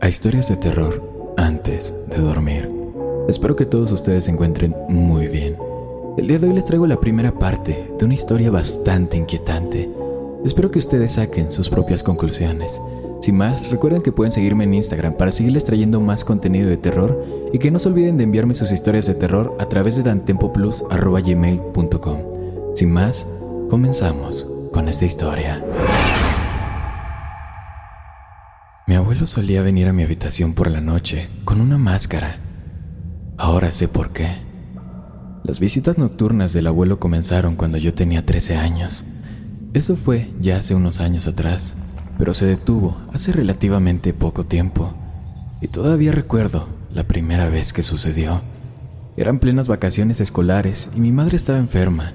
a Historias de Terror antes de dormir. Espero que todos ustedes se encuentren muy bien. El día de hoy les traigo la primera parte de una historia bastante inquietante. Espero que ustedes saquen sus propias conclusiones. Sin más, recuerden que pueden seguirme en Instagram para seguirles trayendo más contenido de terror y que no se olviden de enviarme sus historias de terror a través de dantempoplus.gmail.com. Sin más, comenzamos con esta historia. Abuelo solía venir a mi habitación por la noche con una máscara. Ahora sé por qué. Las visitas nocturnas del abuelo comenzaron cuando yo tenía 13 años. Eso fue ya hace unos años atrás, pero se detuvo hace relativamente poco tiempo. Y todavía recuerdo la primera vez que sucedió. Eran plenas vacaciones escolares y mi madre estaba enferma.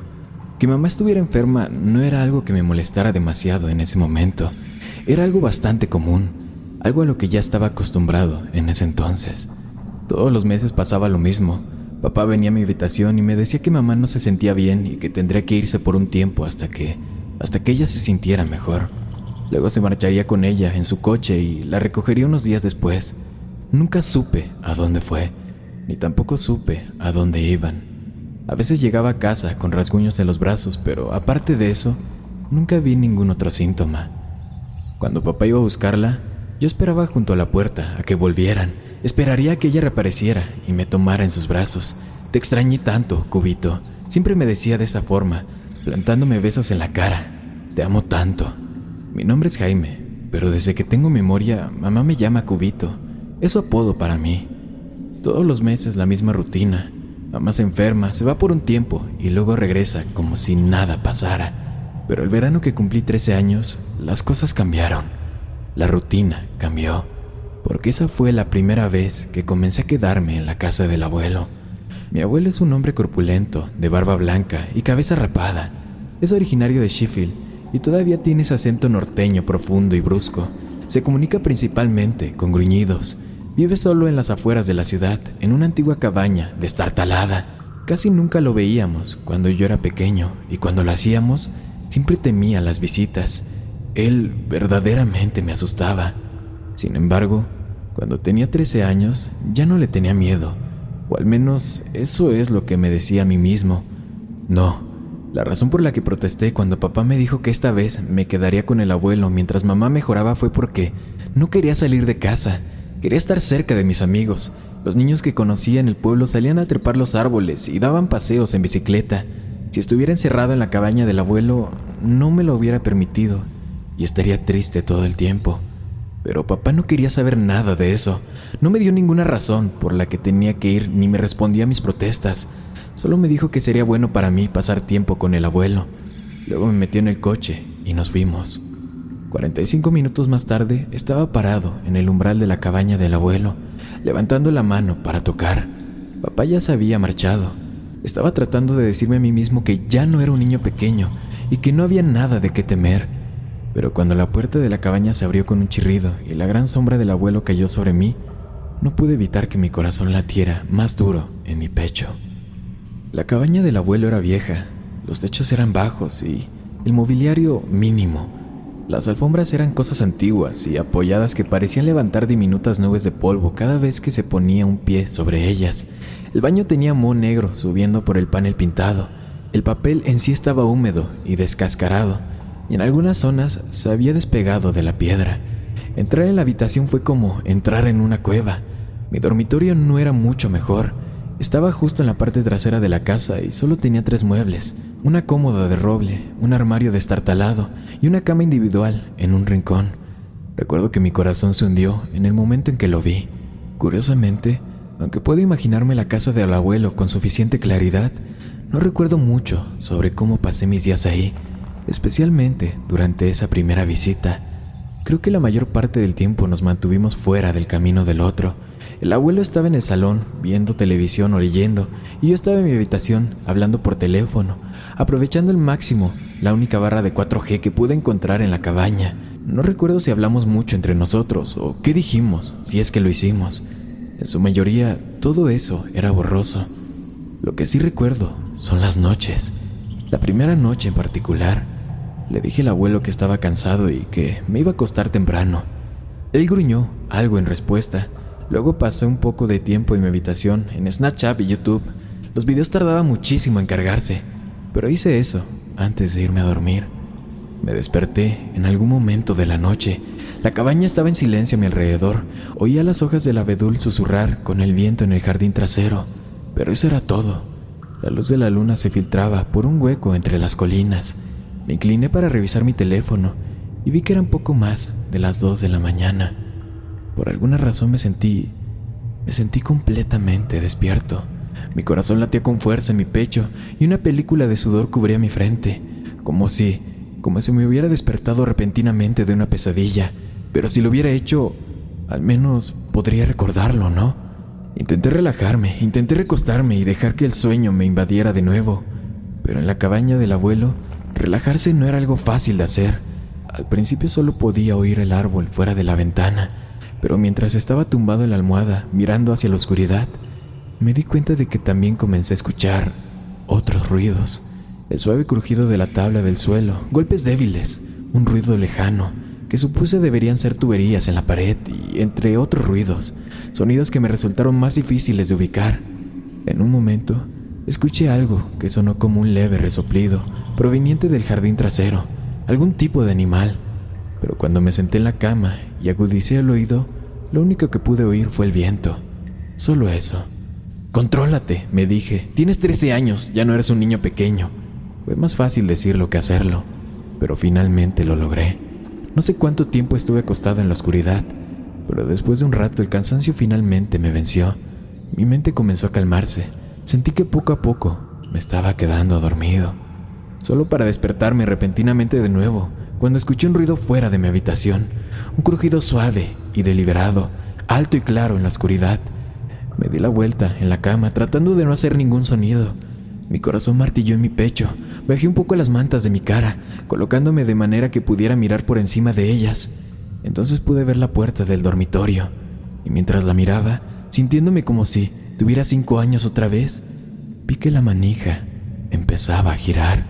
Que mamá estuviera enferma no era algo que me molestara demasiado en ese momento. Era algo bastante común algo a lo que ya estaba acostumbrado en ese entonces. Todos los meses pasaba lo mismo. Papá venía a mi habitación y me decía que mamá no se sentía bien y que tendría que irse por un tiempo hasta que hasta que ella se sintiera mejor. Luego se marcharía con ella en su coche y la recogería unos días después. Nunca supe a dónde fue, ni tampoco supe a dónde iban. A veces llegaba a casa con rasguños en los brazos, pero aparte de eso, nunca vi ningún otro síntoma. Cuando papá iba a buscarla, yo esperaba junto a la puerta a que volvieran. Esperaría a que ella reapareciera y me tomara en sus brazos. Te extrañé tanto, Cubito. Siempre me decía de esa forma, plantándome besos en la cara. Te amo tanto. Mi nombre es Jaime, pero desde que tengo memoria, mamá me llama Cubito. Es su apodo para mí. Todos los meses la misma rutina. Mamá se enferma, se va por un tiempo y luego regresa como si nada pasara. Pero el verano que cumplí 13 años, las cosas cambiaron. La rutina cambió, porque esa fue la primera vez que comencé a quedarme en la casa del abuelo. Mi abuelo es un hombre corpulento, de barba blanca y cabeza rapada. Es originario de Sheffield y todavía tiene ese acento norteño profundo y brusco. Se comunica principalmente con gruñidos. Vive solo en las afueras de la ciudad, en una antigua cabaña destartalada. Casi nunca lo veíamos cuando yo era pequeño y cuando lo hacíamos, siempre temía las visitas. Él verdaderamente me asustaba. Sin embargo, cuando tenía 13 años ya no le tenía miedo, o al menos eso es lo que me decía a mí mismo. No, la razón por la que protesté cuando papá me dijo que esta vez me quedaría con el abuelo mientras mamá mejoraba fue porque no quería salir de casa, quería estar cerca de mis amigos. Los niños que conocía en el pueblo salían a trepar los árboles y daban paseos en bicicleta. Si estuviera encerrado en la cabaña del abuelo, no me lo hubiera permitido y estaría triste todo el tiempo. Pero papá no quería saber nada de eso. No me dio ninguna razón por la que tenía que ir ni me respondía a mis protestas. Solo me dijo que sería bueno para mí pasar tiempo con el abuelo. Luego me metió en el coche y nos fuimos. 45 minutos más tarde estaba parado en el umbral de la cabaña del abuelo, levantando la mano para tocar. Papá ya se había marchado. Estaba tratando de decirme a mí mismo que ya no era un niño pequeño y que no había nada de qué temer pero cuando la puerta de la cabaña se abrió con un chirrido y la gran sombra del abuelo cayó sobre mí, no pude evitar que mi corazón latiera más duro en mi pecho. La cabaña del abuelo era vieja, los techos eran bajos y el mobiliario mínimo. Las alfombras eran cosas antiguas y apoyadas que parecían levantar diminutas nubes de polvo cada vez que se ponía un pie sobre ellas. El baño tenía moho negro subiendo por el panel pintado. El papel en sí estaba húmedo y descascarado y en algunas zonas se había despegado de la piedra. Entrar en la habitación fue como entrar en una cueva. Mi dormitorio no era mucho mejor. Estaba justo en la parte trasera de la casa y solo tenía tres muebles, una cómoda de roble, un armario destartalado y una cama individual en un rincón. Recuerdo que mi corazón se hundió en el momento en que lo vi. Curiosamente, aunque puedo imaginarme la casa del abuelo con suficiente claridad, no recuerdo mucho sobre cómo pasé mis días ahí, especialmente durante esa primera visita. Creo que la mayor parte del tiempo nos mantuvimos fuera del camino del otro. El abuelo estaba en el salón viendo televisión o leyendo, y yo estaba en mi habitación hablando por teléfono, aprovechando al máximo la única barra de 4G que pude encontrar en la cabaña. No recuerdo si hablamos mucho entre nosotros o qué dijimos, si es que lo hicimos. En su mayoría, todo eso era borroso. Lo que sí recuerdo son las noches. La primera noche en particular, le dije al abuelo que estaba cansado y que me iba a acostar temprano. Él gruñó algo en respuesta. Luego pasé un poco de tiempo en mi habitación, en Snapchat y YouTube. Los videos tardaban muchísimo en cargarse, pero hice eso antes de irme a dormir. Me desperté en algún momento de la noche. La cabaña estaba en silencio a mi alrededor. Oía las hojas del abedul susurrar con el viento en el jardín trasero. Pero eso era todo. La luz de la luna se filtraba por un hueco entre las colinas. Me incliné para revisar mi teléfono y vi que eran poco más de las dos de la mañana. Por alguna razón me sentí... me sentí completamente despierto. Mi corazón latía con fuerza en mi pecho y una película de sudor cubría mi frente, como si como si me hubiera despertado repentinamente de una pesadilla, pero si lo hubiera hecho, al menos podría recordarlo, ¿no? Intenté relajarme, intenté recostarme y dejar que el sueño me invadiera de nuevo, pero en la cabaña del abuelo, relajarse no era algo fácil de hacer. Al principio solo podía oír el árbol fuera de la ventana, pero mientras estaba tumbado en la almohada, mirando hacia la oscuridad, me di cuenta de que también comencé a escuchar otros ruidos el suave crujido de la tabla del suelo, golpes débiles, un ruido lejano, que supuse deberían ser tuberías en la pared y entre otros ruidos, sonidos que me resultaron más difíciles de ubicar. En un momento, escuché algo que sonó como un leve resoplido proveniente del jardín trasero, algún tipo de animal, pero cuando me senté en la cama y agudicé el oído, lo único que pude oír fue el viento. Solo eso. Contrólate, me dije. Tienes 13 años, ya no eres un niño pequeño. Fue más fácil decirlo que hacerlo, pero finalmente lo logré. No sé cuánto tiempo estuve acostado en la oscuridad, pero después de un rato el cansancio finalmente me venció. Mi mente comenzó a calmarse. Sentí que poco a poco me estaba quedando dormido. Solo para despertarme repentinamente de nuevo, cuando escuché un ruido fuera de mi habitación, un crujido suave y deliberado, alto y claro en la oscuridad. Me di la vuelta en la cama tratando de no hacer ningún sonido. Mi corazón martilló en mi pecho, Bajé un poco las mantas de mi cara, colocándome de manera que pudiera mirar por encima de ellas. Entonces pude ver la puerta del dormitorio, y mientras la miraba, sintiéndome como si tuviera cinco años otra vez, vi que la manija empezaba a girar.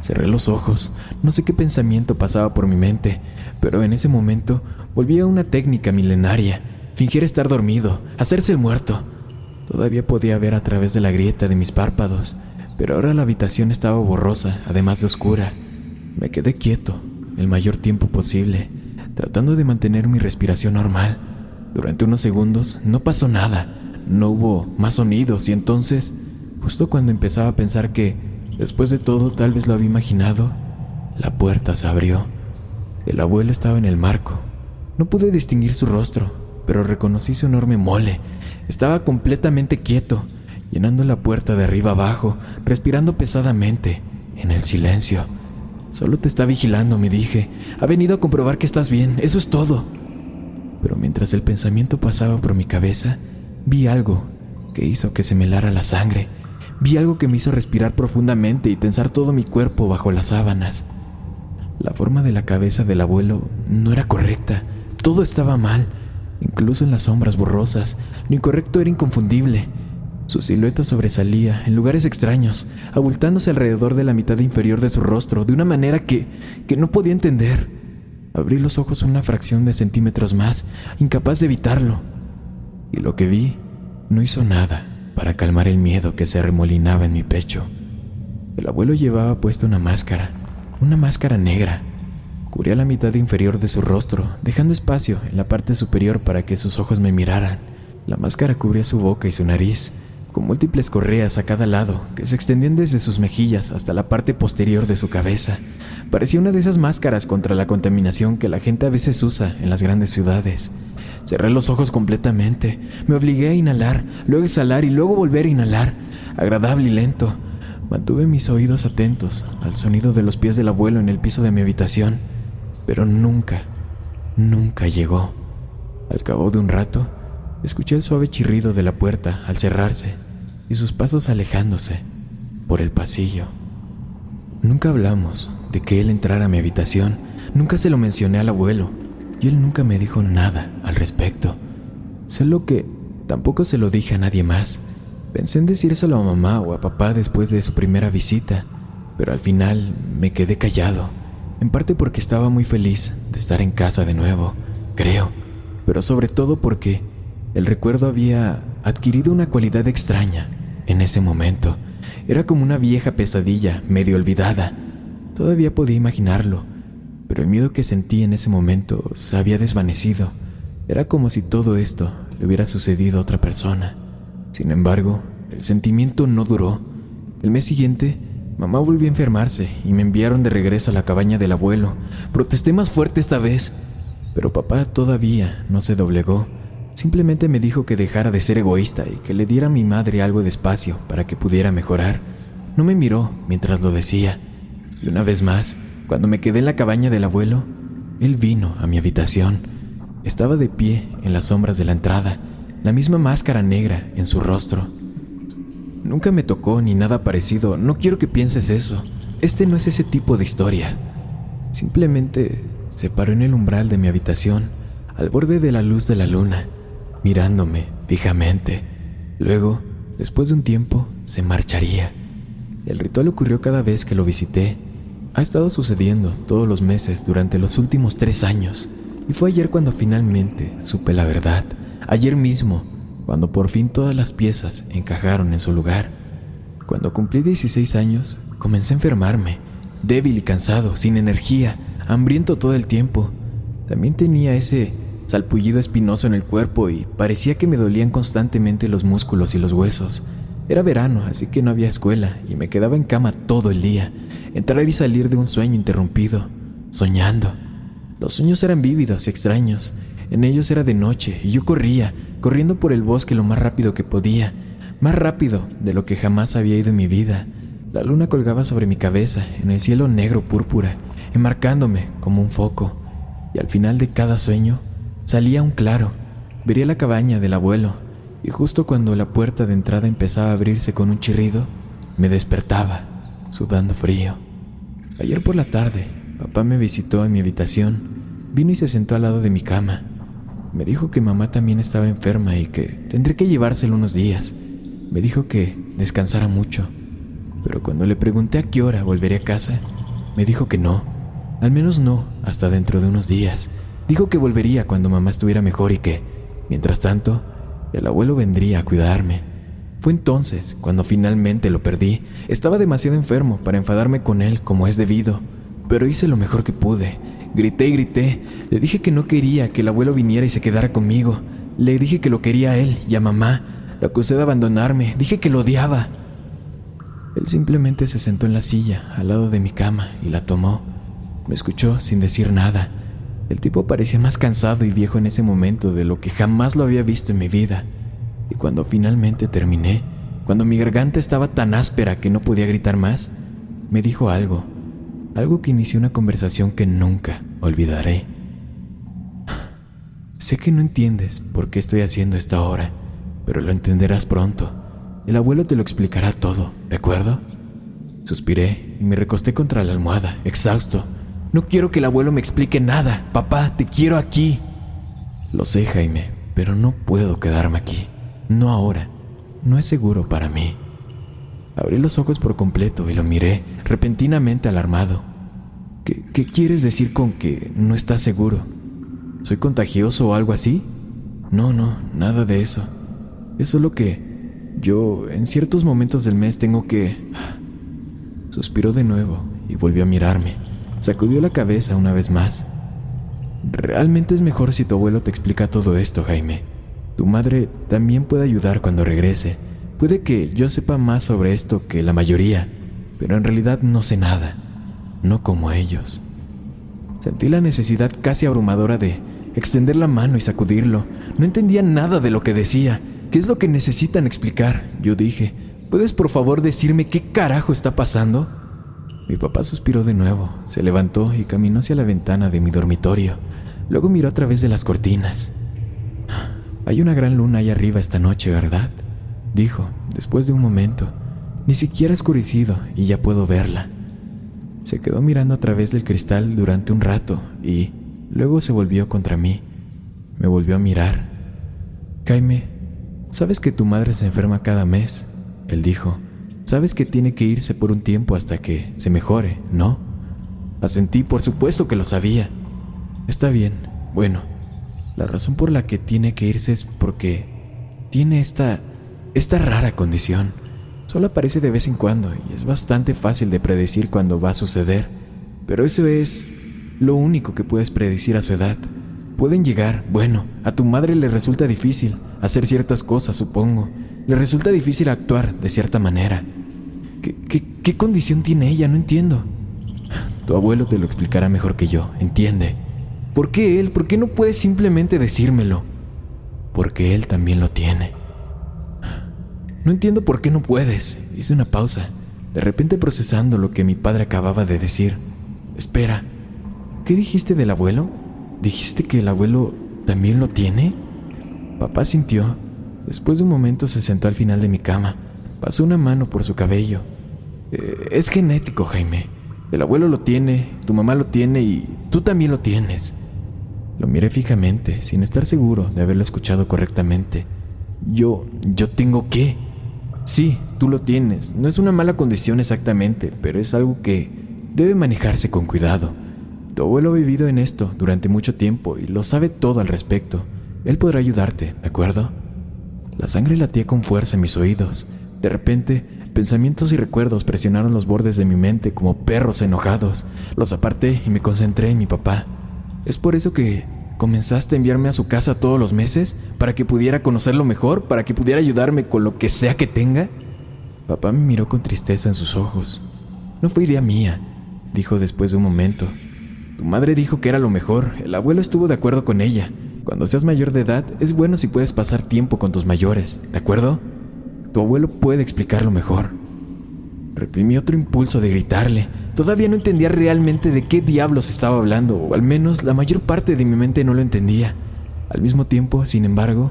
Cerré los ojos, no sé qué pensamiento pasaba por mi mente, pero en ese momento volví a una técnica milenaria, fingir estar dormido, hacerse el muerto. Todavía podía ver a través de la grieta de mis párpados pero ahora la habitación estaba borrosa, además de oscura. Me quedé quieto el mayor tiempo posible, tratando de mantener mi respiración normal. Durante unos segundos no pasó nada, no hubo más sonidos y entonces, justo cuando empezaba a pensar que, después de todo, tal vez lo había imaginado, la puerta se abrió. El abuelo estaba en el marco. No pude distinguir su rostro, pero reconocí su enorme mole. Estaba completamente quieto llenando la puerta de arriba abajo, respirando pesadamente, en el silencio. Solo te está vigilando, me dije. Ha venido a comprobar que estás bien, eso es todo. Pero mientras el pensamiento pasaba por mi cabeza, vi algo que hizo que se me helara la sangre. Vi algo que me hizo respirar profundamente y tensar todo mi cuerpo bajo las sábanas. La forma de la cabeza del abuelo no era correcta. Todo estaba mal. Incluso en las sombras borrosas, lo incorrecto era inconfundible. Su silueta sobresalía en lugares extraños, abultándose alrededor de la mitad inferior de su rostro de una manera que, que no podía entender. Abrí los ojos una fracción de centímetros más, incapaz de evitarlo. Y lo que vi no hizo nada para calmar el miedo que se arremolinaba en mi pecho. El abuelo llevaba puesta una máscara, una máscara negra, Cubría la mitad inferior de su rostro, dejando espacio en la parte superior para que sus ojos me miraran. La máscara cubría su boca y su nariz, con múltiples correas a cada lado que se extendían desde sus mejillas hasta la parte posterior de su cabeza. Parecía una de esas máscaras contra la contaminación que la gente a veces usa en las grandes ciudades. Cerré los ojos completamente, me obligué a inhalar, luego exhalar y luego volver a inhalar, agradable y lento. Mantuve mis oídos atentos al sonido de los pies del abuelo en el piso de mi habitación pero nunca, nunca llegó. Al cabo de un rato, escuché el suave chirrido de la puerta al cerrarse y sus pasos alejándose por el pasillo. Nunca hablamos de que él entrara a mi habitación, nunca se lo mencioné al abuelo y él nunca me dijo nada al respecto. Sé lo que tampoco se lo dije a nadie más. Pensé en decírselo a mamá o a papá después de su primera visita, pero al final me quedé callado en parte porque estaba muy feliz de estar en casa de nuevo, creo, pero sobre todo porque el recuerdo había adquirido una cualidad extraña en ese momento. Era como una vieja pesadilla, medio olvidada. Todavía podía imaginarlo, pero el miedo que sentí en ese momento se había desvanecido. Era como si todo esto le hubiera sucedido a otra persona. Sin embargo, el sentimiento no duró. El mes siguiente Mamá volvió a enfermarse y me enviaron de regreso a la cabaña del abuelo. Protesté más fuerte esta vez, pero papá todavía no se doblegó. Simplemente me dijo que dejara de ser egoísta y que le diera a mi madre algo de espacio para que pudiera mejorar. No me miró mientras lo decía. Y una vez más, cuando me quedé en la cabaña del abuelo, él vino a mi habitación. Estaba de pie en las sombras de la entrada, la misma máscara negra en su rostro. Nunca me tocó ni nada parecido. No quiero que pienses eso. Este no es ese tipo de historia. Simplemente se paró en el umbral de mi habitación, al borde de la luz de la luna, mirándome fijamente. Luego, después de un tiempo, se marcharía. El ritual ocurrió cada vez que lo visité. Ha estado sucediendo todos los meses durante los últimos tres años. Y fue ayer cuando finalmente supe la verdad. Ayer mismo, cuando por fin todas las piezas encajaron en su lugar. Cuando cumplí 16 años, comencé a enfermarme, débil y cansado, sin energía, hambriento todo el tiempo. También tenía ese salpullido espinoso en el cuerpo y parecía que me dolían constantemente los músculos y los huesos. Era verano, así que no había escuela y me quedaba en cama todo el día, entrar y salir de un sueño interrumpido, soñando. Los sueños eran vívidos y extraños. En ellos era de noche y yo corría, corriendo por el bosque lo más rápido que podía, más rápido de lo que jamás había ido en mi vida. La luna colgaba sobre mi cabeza, en el cielo negro púrpura, enmarcándome como un foco, y al final de cada sueño salía un claro. Vería la cabaña del abuelo, y justo cuando la puerta de entrada empezaba a abrirse con un chirrido, me despertaba, sudando frío. Ayer por la tarde, papá me visitó en mi habitación, vino y se sentó al lado de mi cama. Me dijo que mamá también estaba enferma y que tendré que llevárselo unos días. Me dijo que descansara mucho. Pero cuando le pregunté a qué hora volvería a casa, me dijo que no. Al menos no hasta dentro de unos días. Dijo que volvería cuando mamá estuviera mejor y que, mientras tanto, el abuelo vendría a cuidarme. Fue entonces cuando finalmente lo perdí. Estaba demasiado enfermo para enfadarme con él como es debido, pero hice lo mejor que pude Grité y grité. Le dije que no quería que el abuelo viniera y se quedara conmigo. Le dije que lo quería a él y a mamá. Lo acusé de abandonarme. Dije que lo odiaba. Él simplemente se sentó en la silla al lado de mi cama y la tomó. Me escuchó sin decir nada. El tipo parecía más cansado y viejo en ese momento de lo que jamás lo había visto en mi vida. Y cuando finalmente terminé, cuando mi garganta estaba tan áspera que no podía gritar más, me dijo algo algo que inició una conversación que nunca olvidaré. Sé que no entiendes por qué estoy haciendo esto ahora, pero lo entenderás pronto. El abuelo te lo explicará todo, ¿de acuerdo? Suspiré y me recosté contra la almohada, exhausto. No quiero que el abuelo me explique nada. Papá, te quiero aquí. Lo sé, Jaime, pero no puedo quedarme aquí. No ahora. No es seguro para mí. Abrí los ojos por completo y lo miré, repentinamente alarmado. ¿Qué, ¿Qué, quieres decir con que no estás seguro? ¿Soy contagioso o algo así? No, no, nada de eso. Es solo que yo en ciertos momentos del mes tengo que... Suspiró de nuevo y volvió a mirarme. Sacudió la cabeza una vez más. Realmente es mejor si tu abuelo te explica todo esto, Jaime. Tu madre también puede ayudar cuando regrese. Puede que yo sepa más sobre esto que la mayoría, pero en realidad no sé nada, no como ellos. Sentí la necesidad casi abrumadora de extender la mano y sacudirlo. No entendía nada de lo que decía. ¿Qué es lo que necesitan explicar? Yo dije. ¿Puedes por favor decirme qué carajo está pasando? Mi papá suspiró de nuevo, se levantó y caminó hacia la ventana de mi dormitorio. Luego miró a través de las cortinas. Hay una gran luna ahí arriba esta noche, ¿verdad? Dijo, después de un momento. Ni siquiera ha oscurecido y ya puedo verla. Se quedó mirando a través del cristal durante un rato y luego se volvió contra mí. Me volvió a mirar. Jaime, ¿sabes que tu madre se enferma cada mes? Él dijo. Sabes que tiene que irse por un tiempo hasta que se mejore, ¿no? Asentí, por supuesto que lo sabía. Está bien. Bueno, la razón por la que tiene que irse es porque tiene esta esta rara condición. Solo aparece de vez en cuando y es bastante fácil de predecir cuando va a suceder. Pero eso es lo único que puedes predecir a su edad. Pueden llegar, bueno, a tu madre le resulta difícil hacer ciertas cosas, supongo. Le resulta difícil actuar de cierta manera. ¿Qué, condición tiene ella? No entiendo. Tu abuelo te lo explicará mejor que yo, entiende. ¿Por qué él? ¿Por qué no puedes simplemente decírmelo? Porque él también lo tiene. No entiendo por qué no puedes. Hice una pausa, de repente procesando lo que mi padre acababa de decir. Espera, ¿qué dijiste del abuelo? ¿Dijiste que el abuelo también lo tiene? Papá sintió. Después de un momento se sentó al final de mi cama. Pasó una mano por su cabello. Eh, es genético, Jaime. El abuelo lo tiene, tu mamá lo tiene y tú también lo tienes. Lo miré fijamente, sin estar seguro de haberlo escuchado correctamente. Yo, yo tengo qué? Sí, tú lo tienes. No es una mala condición exactamente, pero es algo que debe manejarse con cuidado. Tu abuelo ha vivido en esto durante mucho tiempo y lo sabe todo al respecto. Él podrá ayudarte, ¿de acuerdo? La sangre latía con fuerza en mis oídos. De repente, pensamientos y recuerdos presionaron los bordes de mi mente como perros enojados. Los aparté y me concentré en mi papá. Es por eso que ¿Comenzaste a enviarme a su casa todos los meses para que pudiera conocerlo mejor, para que pudiera ayudarme con lo que sea que tenga? Papá me miró con tristeza en sus ojos. No fue idea mía, dijo después de un momento. Tu madre dijo que era lo mejor, el abuelo estuvo de acuerdo con ella. Cuando seas mayor de edad, es bueno si puedes pasar tiempo con tus mayores, ¿de acuerdo? Tu abuelo puede explicarlo mejor. Reprimí otro impulso de gritarle, Todavía no entendía realmente de qué diablos estaba hablando, o al menos la mayor parte de mi mente no lo entendía. Al mismo tiempo, sin embargo,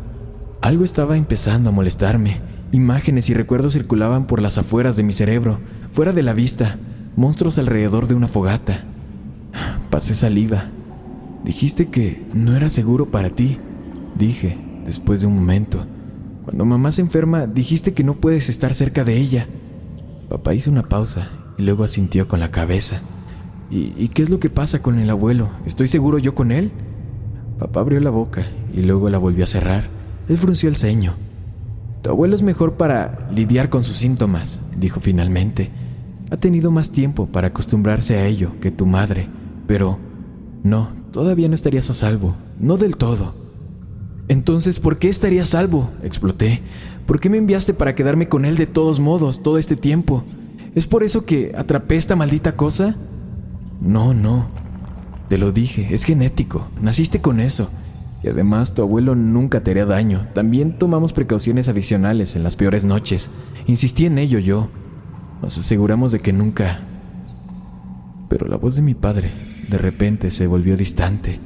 algo estaba empezando a molestarme. Imágenes y recuerdos circulaban por las afueras de mi cerebro, fuera de la vista, monstruos alrededor de una fogata. Pasé saliva. Dijiste que no era seguro para ti, dije, después de un momento. Cuando mamá se enferma, dijiste que no puedes estar cerca de ella. Papá hizo una pausa y luego asintió con la cabeza. ¿Y, qué es lo que pasa con el abuelo? ¿Estoy seguro yo con él? Papá abrió la boca y luego la volvió a cerrar. Él frunció el ceño. Tu abuelo es mejor para lidiar con sus síntomas, dijo finalmente. Ha tenido más tiempo para acostumbrarse a ello que tu madre, pero no, todavía no estarías a salvo, no del todo. Entonces, ¿por qué estaría a salvo? exploté. ¿Por qué me enviaste para quedarme con él de todos modos todo este tiempo? ¿Es por eso que atrapé esta maldita cosa? No, no. Te lo dije, es genético. Naciste con eso. Y además tu abuelo nunca te haría daño. También tomamos precauciones adicionales en las peores noches. Insistí en ello yo. Nos aseguramos de que nunca... Pero la voz de mi padre de repente se volvió distante.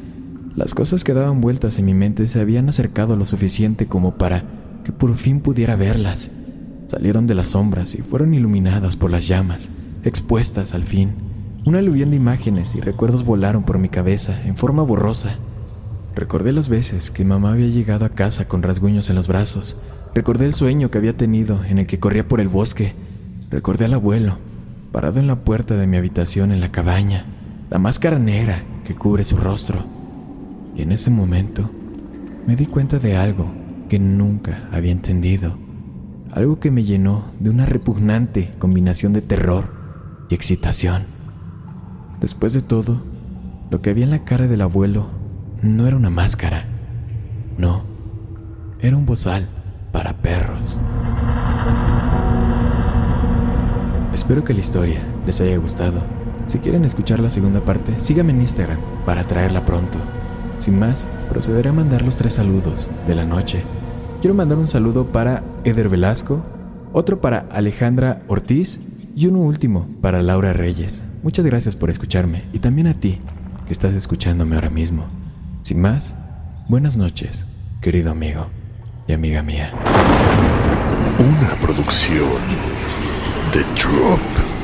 Las cosas que daban vueltas en mi mente se habían acercado lo suficiente como para que por fin pudiera verlas. Salieron de las sombras y fueron iluminadas por las llamas, expuestas al fin. Una aluvión de imágenes y recuerdos volaron por mi cabeza en forma borrosa. Recordé las veces que mamá había llegado a casa con rasguños en los brazos. Recordé el sueño que había tenido en el que corría por el bosque. Recordé al abuelo, parado en la puerta de mi habitación en la cabaña, la máscara negra que cubre su rostro. Y en ese momento me di cuenta de algo que nunca había entendido algo que me llenó de una repugnante combinación de terror y excitación. Después de todo, lo que había en la cara del abuelo no era una máscara. No, era un bozal para perros. Espero que la historia les haya gustado. Si quieren escuchar la segunda parte, síganme en Instagram para traerla pronto. Sin más, procederé a mandar los tres saludos de la noche. Quiero mandar un saludo para Eder Velasco, otro para Alejandra Ortiz y uno último para Laura Reyes. Muchas gracias por escucharme y también a ti que estás escuchándome ahora mismo. Sin más, buenas noches, querido amigo y amiga mía. Una producción de Drop.